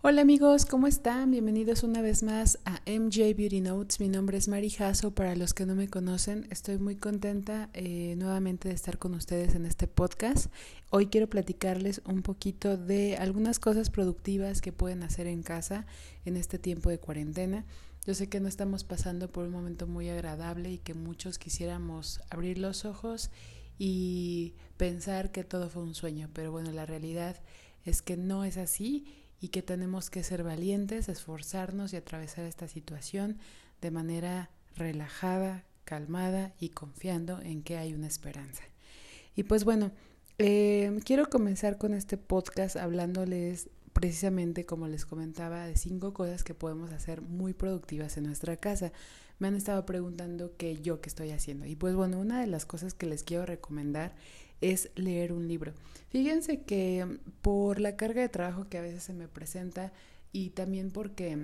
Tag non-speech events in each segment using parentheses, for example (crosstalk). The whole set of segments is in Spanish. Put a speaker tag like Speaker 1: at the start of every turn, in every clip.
Speaker 1: Hola amigos, ¿cómo están? Bienvenidos una vez más a MJ Beauty Notes. Mi nombre es Mari Jasso. Para los que no me conocen, estoy muy contenta eh, nuevamente de estar con ustedes en este podcast. Hoy quiero platicarles un poquito de algunas cosas productivas que pueden hacer en casa en este tiempo de cuarentena. Yo sé que no estamos pasando por un momento muy agradable y que muchos quisiéramos abrir los ojos y pensar que todo fue un sueño, pero bueno, la realidad es que no es así y que tenemos que ser valientes, esforzarnos y atravesar esta situación de manera relajada, calmada y confiando en que hay una esperanza. Y pues bueno, eh, quiero comenzar con este podcast hablándoles precisamente, como les comentaba, de cinco cosas que podemos hacer muy productivas en nuestra casa. Me han estado preguntando qué yo qué estoy haciendo. Y pues bueno, una de las cosas que les quiero recomendar es leer un libro. Fíjense que por la carga de trabajo que a veces se me presenta y también porque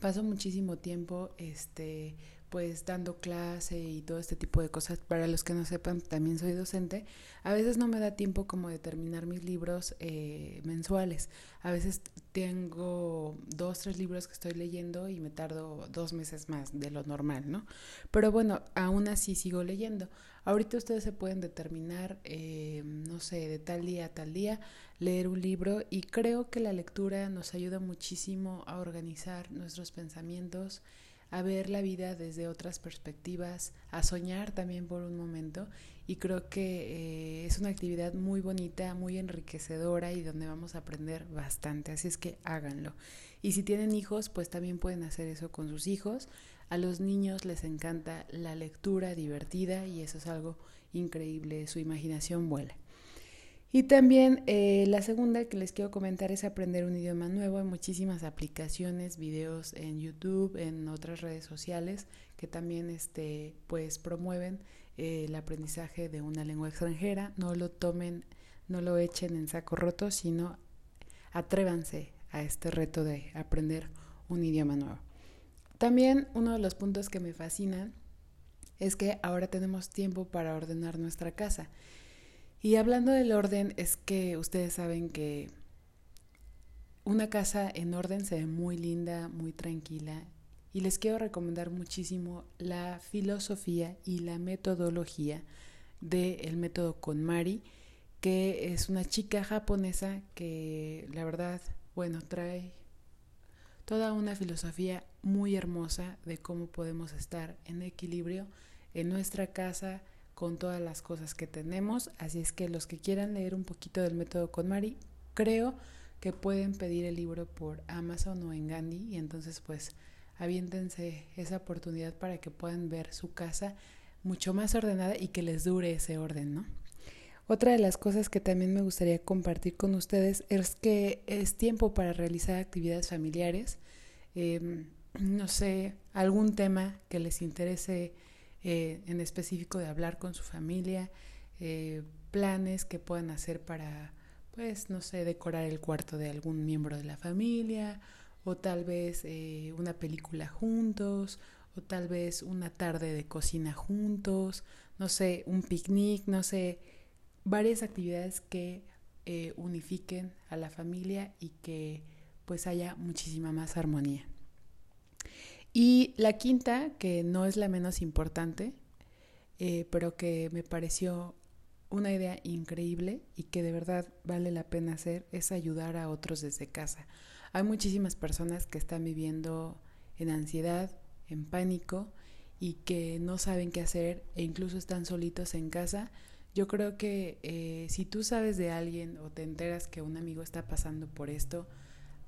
Speaker 1: paso muchísimo tiempo este pues dando clase y todo este tipo de cosas. Para los que no sepan, también soy docente. A veces no me da tiempo como de terminar mis libros eh, mensuales. A veces tengo dos, tres libros que estoy leyendo y me tardo dos meses más de lo normal, ¿no? Pero bueno, aún así sigo leyendo. Ahorita ustedes se pueden determinar, eh, no sé, de tal día a tal día, leer un libro y creo que la lectura nos ayuda muchísimo a organizar nuestros pensamientos a ver la vida desde otras perspectivas, a soñar también por un momento y creo que eh, es una actividad muy bonita, muy enriquecedora y donde vamos a aprender bastante, así es que háganlo. Y si tienen hijos, pues también pueden hacer eso con sus hijos. A los niños les encanta la lectura divertida y eso es algo increíble, su imaginación vuela. Y también eh, la segunda que les quiero comentar es aprender un idioma nuevo. Hay muchísimas aplicaciones, videos en YouTube, en otras redes sociales que también este, pues, promueven eh, el aprendizaje de una lengua extranjera. No lo tomen, no lo echen en saco roto, sino atrévanse a este reto de aprender un idioma nuevo. También uno de los puntos que me fascinan es que ahora tenemos tiempo para ordenar nuestra casa. Y hablando del orden, es que ustedes saben que una casa en orden se ve muy linda, muy tranquila. Y les quiero recomendar muchísimo la filosofía y la metodología del método KonMari, que es una chica japonesa que la verdad, bueno, trae toda una filosofía muy hermosa de cómo podemos estar en equilibrio en nuestra casa, con todas las cosas que tenemos. Así es que los que quieran leer un poquito del método con Mari, creo que pueden pedir el libro por Amazon o en Gandhi y entonces pues aviéntense esa oportunidad para que puedan ver su casa mucho más ordenada y que les dure ese orden, ¿no? Otra de las cosas que también me gustaría compartir con ustedes es que es tiempo para realizar actividades familiares, em, no sé, algún tema que les interese eh, en específico de hablar con su familia, eh, planes que puedan hacer para, pues, no sé, decorar el cuarto de algún miembro de la familia, o tal vez eh, una película juntos, o tal vez una tarde de cocina juntos, no sé, un picnic, no sé, varias actividades que unifiquen a la familia y que pues haya muchísima más armonía. Y la quinta, que no es la menos importante, eh, pero que me pareció una idea increíble y que de verdad vale la pena hacer, es ayudar a otros desde casa. Hay muchísimas personas que están viviendo en ansiedad, en pánico y que no saben qué hacer e incluso están solitos en casa. Yo creo que eh, si tú sabes de alguien o te enteras que un amigo está pasando por esto,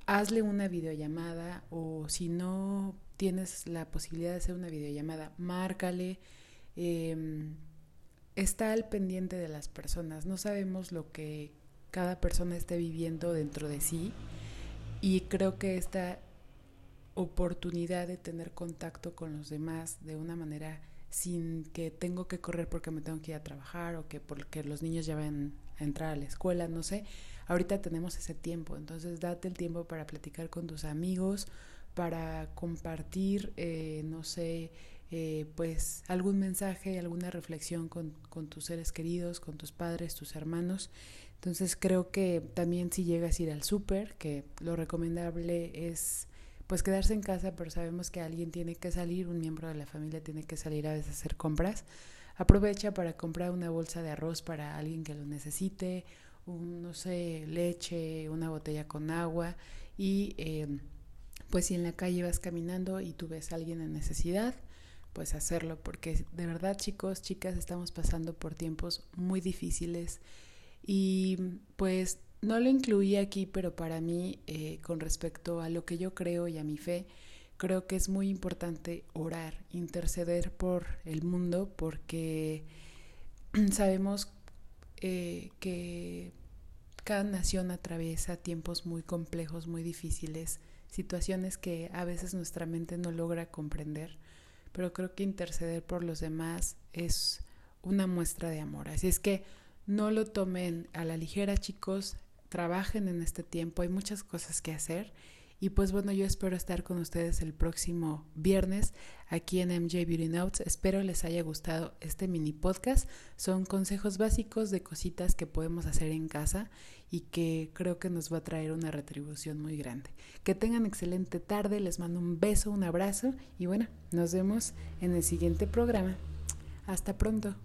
Speaker 1: hazle una videollamada o si no tienes la posibilidad de hacer una videollamada, márcale. Em, está al pendiente de las personas. No sabemos lo que cada persona esté viviendo dentro de sí y creo que esta oportunidad de tener contacto con los demás de una manera sin que tengo que correr porque me tengo que ir a trabajar o que porque los niños ya van a entrar a la escuela, no sé. Ahorita tenemos ese tiempo, entonces date el tiempo para platicar con tus amigos, para compartir, eh, no sé, eh, pues algún mensaje, alguna reflexión con, con, tus seres queridos, con tus padres, tus hermanos. Entonces creo que también si llegas a ir al súper, que lo recomendable es pues quedarse en casa, pero sabemos que alguien tiene que salir, un miembro de la familia tiene que salir a veces a hacer compras. Aprovecha para comprar una bolsa de arroz para alguien que lo necesite, un, no sé, leche, una botella con agua y eh, pues si en la calle vas caminando y tú ves a alguien en necesidad, pues hacerlo, porque de verdad chicos, chicas, estamos pasando por tiempos muy difíciles y pues no lo incluí aquí, pero para mí, eh, con respecto a lo que yo creo y a mi fe, creo que es muy importante orar, interceder por el mundo, porque (clears throat) sabemos eh, que cada nación atraviesa tiempos muy complejos, muy difíciles, situaciones que a veces nuestra mente no logra comprender, pero creo que interceder por los demás es una muestra de amor. Así es que no lo tomen a la ligera, chicos, trabajen en este tiempo, hay muchas cosas que hacer. Y pues bueno, yo espero estar con ustedes el próximo viernes aquí en MJ Beauty Notes. Espero les haya gustado este mini podcast. Son consejos básicos de cositas que podemos hacer en casa y que creo que nos va a traer una retribución muy grande. Que tengan excelente tarde, les mando un beso, un abrazo y bueno, nos vemos en el siguiente programa. Hasta pronto.